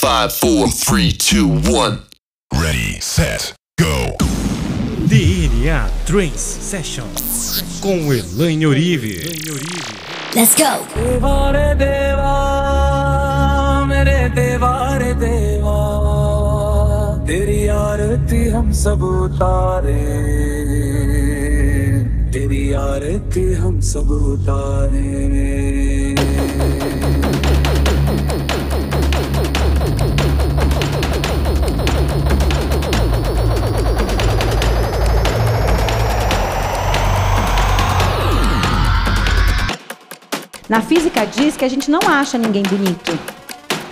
Five, four, three, two, one. Ready, set, go. DNA Trance Session com Elaine Orive. Let's go. देवारे देवा मेरे देवारे देवा तेरी आरती हम सब उतारे तेरी आरती हम सब उतारे Na física diz que a gente não acha ninguém bonito.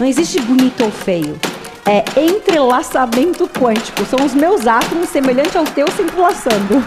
Não existe bonito ou feio. É entrelaçamento quântico. São os meus átomos semelhantes ao teu se entrelaçando.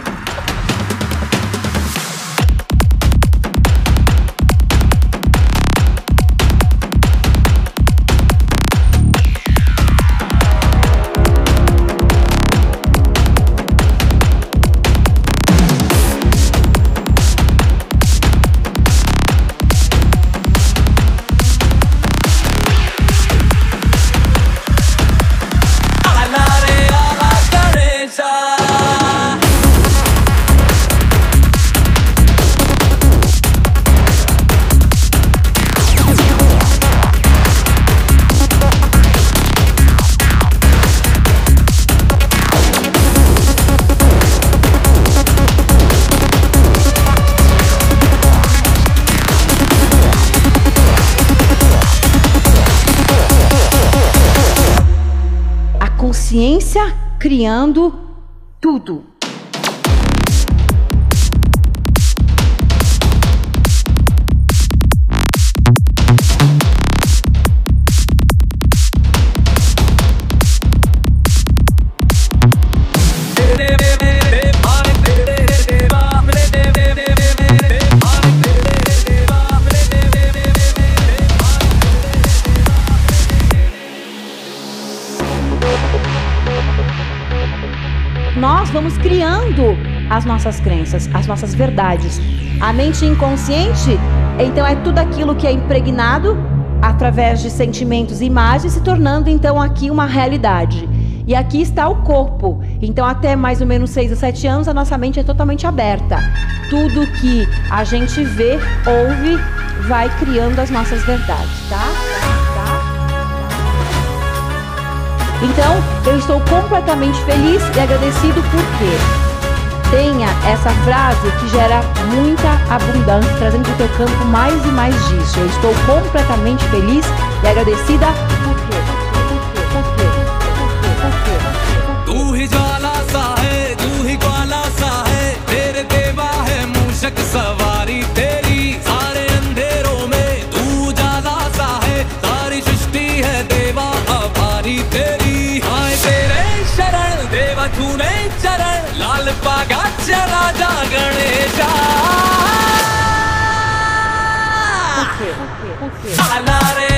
Criando tudo. As nossas verdades. A mente inconsciente, então, é tudo aquilo que é impregnado através de sentimentos e imagens, se tornando então aqui uma realidade. E aqui está o corpo. Então, até mais ou menos 6 a 7 anos, a nossa mente é totalmente aberta. Tudo que a gente vê, ouve, vai criando as nossas verdades, tá? Então, eu estou completamente feliz e agradecido porque tenha essa frase que gera muita abundância, trazendo para o teu campo mais e mais disso. Eu estou completamente feliz e agradecida por quê? Quê?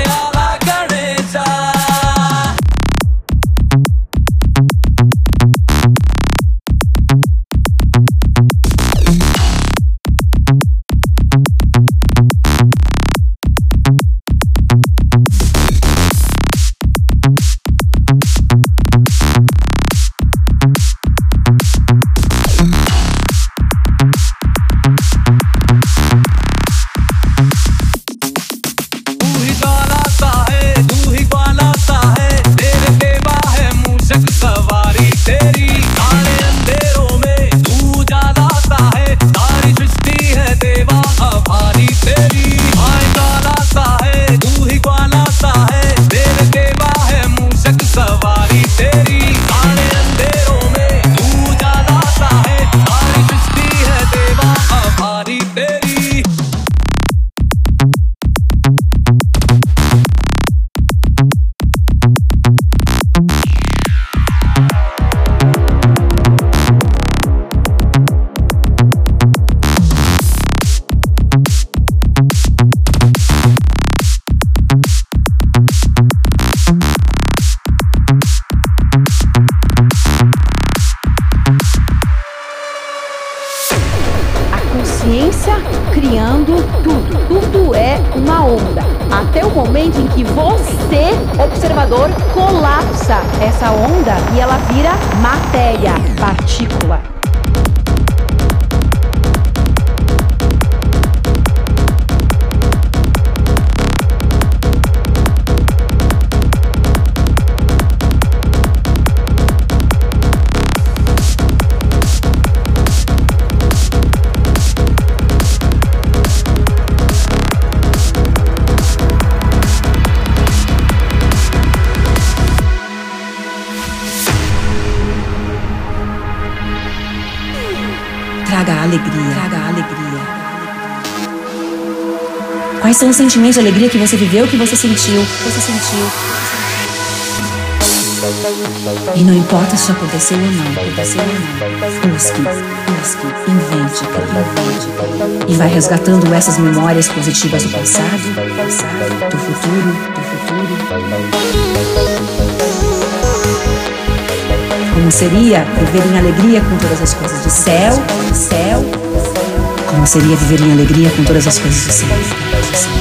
onda, até o momento em que você, observador, colapsa essa onda e ela vira matéria, partícula. Alegria. Traga alegria. Quais são os sentimentos de alegria que você viveu, que você sentiu? Que você sentiu? E não importa se aconteceu ou não, aconteceu ou não. Busque, busque, invente, invente. E vai resgatando essas memórias positivas do passado, do passado, do futuro, do futuro. Como seria viver em alegria com todas as coisas do céu, do céu. Como seria viver em alegria com todas as coisas do céu. do céu.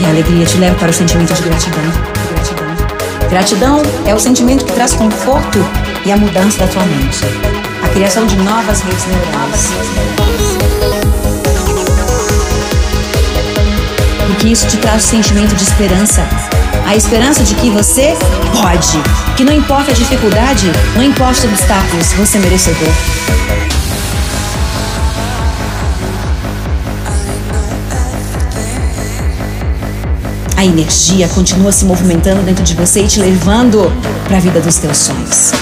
E a alegria te leva para o sentimento de gratidão. Gratidão. Gratidão é o sentimento que traz conforto e a mudança da tua mente. A criação de novas redes neurais. Porque isso te traz o sentimento de esperança. A esperança de que você pode. Que não importa a dificuldade, não importa os obstáculos, você é merecedor. A energia continua se movimentando dentro de você e te levando para a vida dos teus sonhos.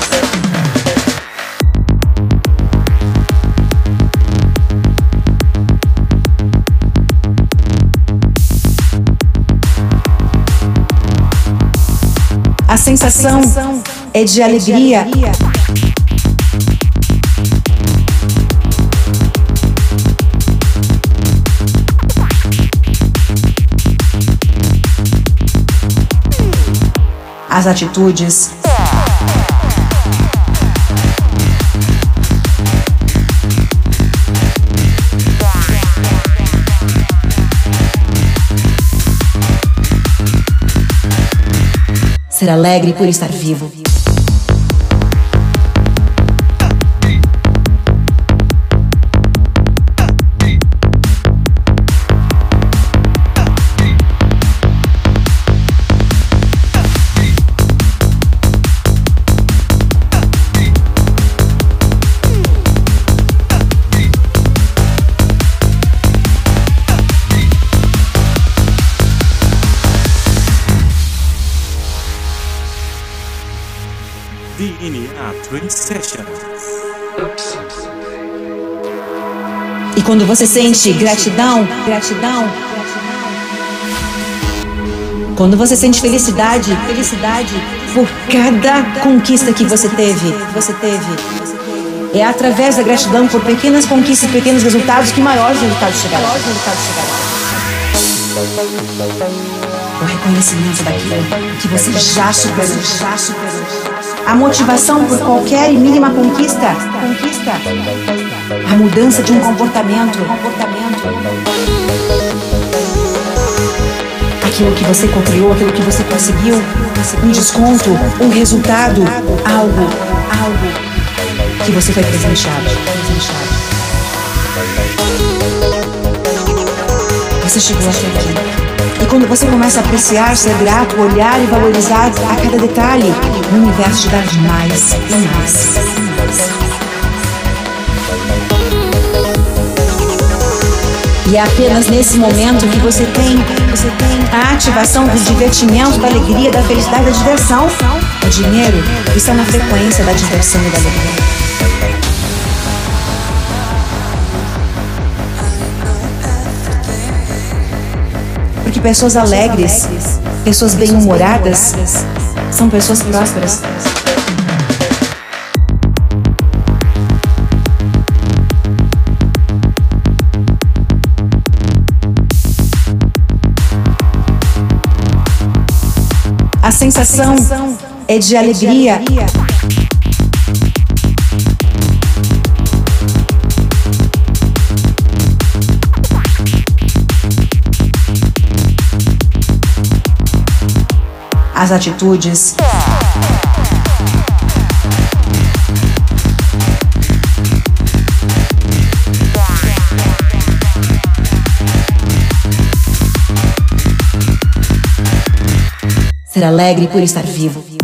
A sensação é de alegria. As atitudes. Ser alegre por estar vivo. Session. E quando você sente gratidão, gratidão, quando você sente felicidade, felicidade por cada conquista que você teve, você teve. É através da gratidão por pequenas conquistas pequenos resultados que maiores resultados chegarão. O reconhecimento daquilo que você já superou, já superou. A motivação por qualquer e mínima conquista, conquista. A mudança de um comportamento. Aquilo que você criou, aquilo que você conseguiu, um desconto, um resultado, algo, algo que você foi presenteado. Você chegou até aqui. E quando você começa a apreciar, ser grato, olhar e valorizar a cada detalhe, o universo te dá mais e mais e é apenas nesse momento que você tem, você tem a ativação do divertimento, da alegria, da felicidade, da diversão. O dinheiro está na frequência da diversão e da alegria. Pessoas alegres, pessoas bem-humoradas, são pessoas prósperas. A sensação é de alegria. As atitudes. Ser alegre por estar vivo.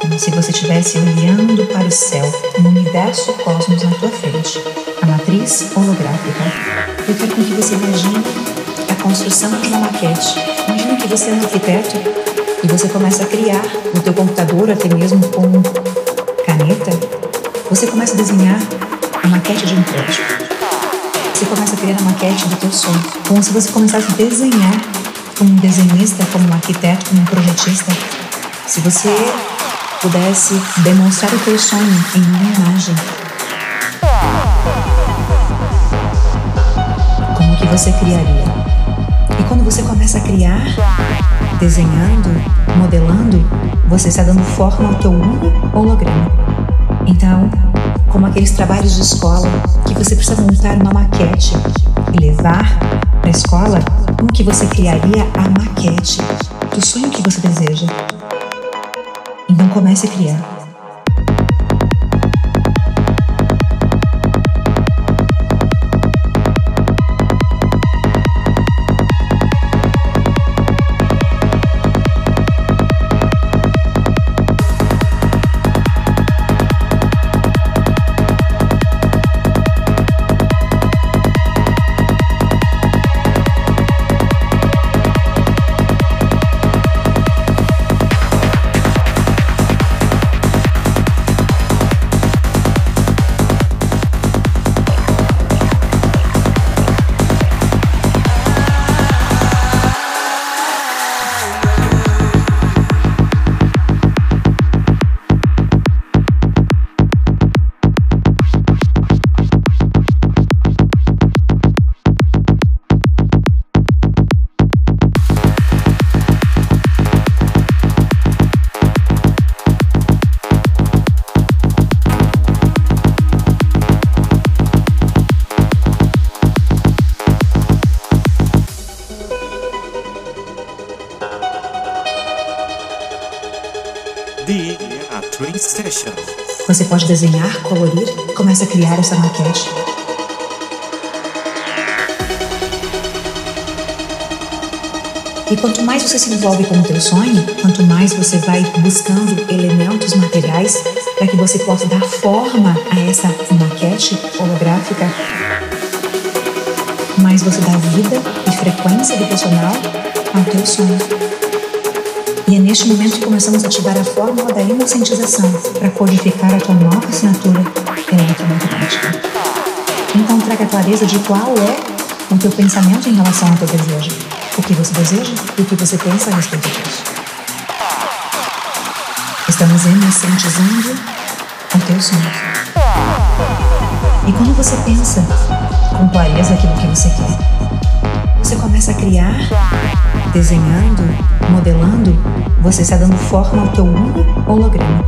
Como se você estivesse olhando para o céu, um universo cosmos na tua frente, a matriz holográfica. Eu quero que você imagine a construção de uma maquete. Imagina que você é um arquiteto e você começa a criar no teu computador, até mesmo com caneta, você começa a desenhar a maquete de um prédio você começa a criar a maquete do teu sonho. Como se você começasse a desenhar como um desenhista, como um arquiteto, como um projetista. Se você pudesse demonstrar o teu sonho em uma imagem. Como que você criaria? E quando você começa a criar, desenhando, modelando, você está dando forma ao teu holograma. Então, como aqueles trabalhos de escola que você precisa montar uma maquete e levar para a escola, como que você criaria a maquete do sonho que você deseja. Comece a criar. Pode desenhar, colorir, começa a criar essa maquete. E quanto mais você se envolve com o teu sonho, quanto mais você vai buscando elementos materiais para que você possa dar forma a essa maquete holográfica, mais você dá vida e frequência vibracional ao teu sonho. E é neste momento que começamos a ativar a fórmula da inocentização para codificar a tua nova assinatura eletromagnética. Então traga clareza de qual é o teu pensamento em relação ao teu desejo. O que você deseja e o que você pensa a respeito disso. Estamos inocentizando o teu sonho. E quando você pensa com clareza aquilo que você quer, você começa a criar, desenhando, modelando, você está dando forma ao teu holograma.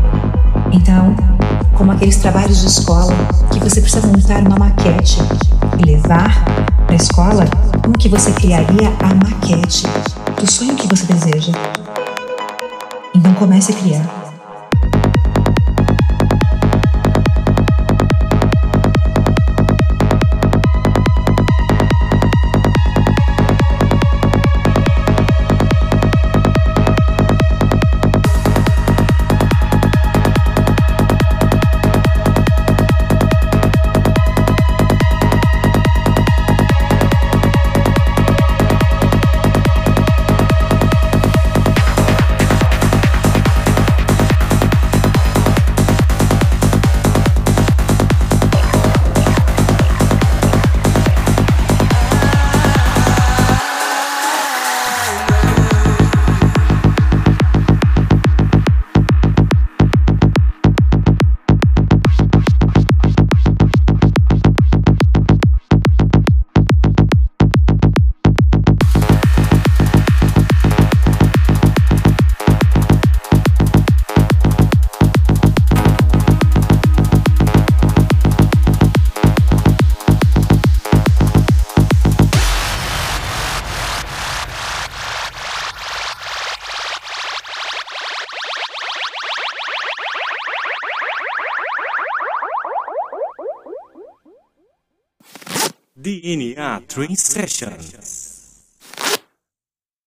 Então, como aqueles trabalhos de escola que você precisa montar uma maquete e levar para a escola, como que você criaria a maquete do sonho que você deseja? Então comece a criar. three sessions.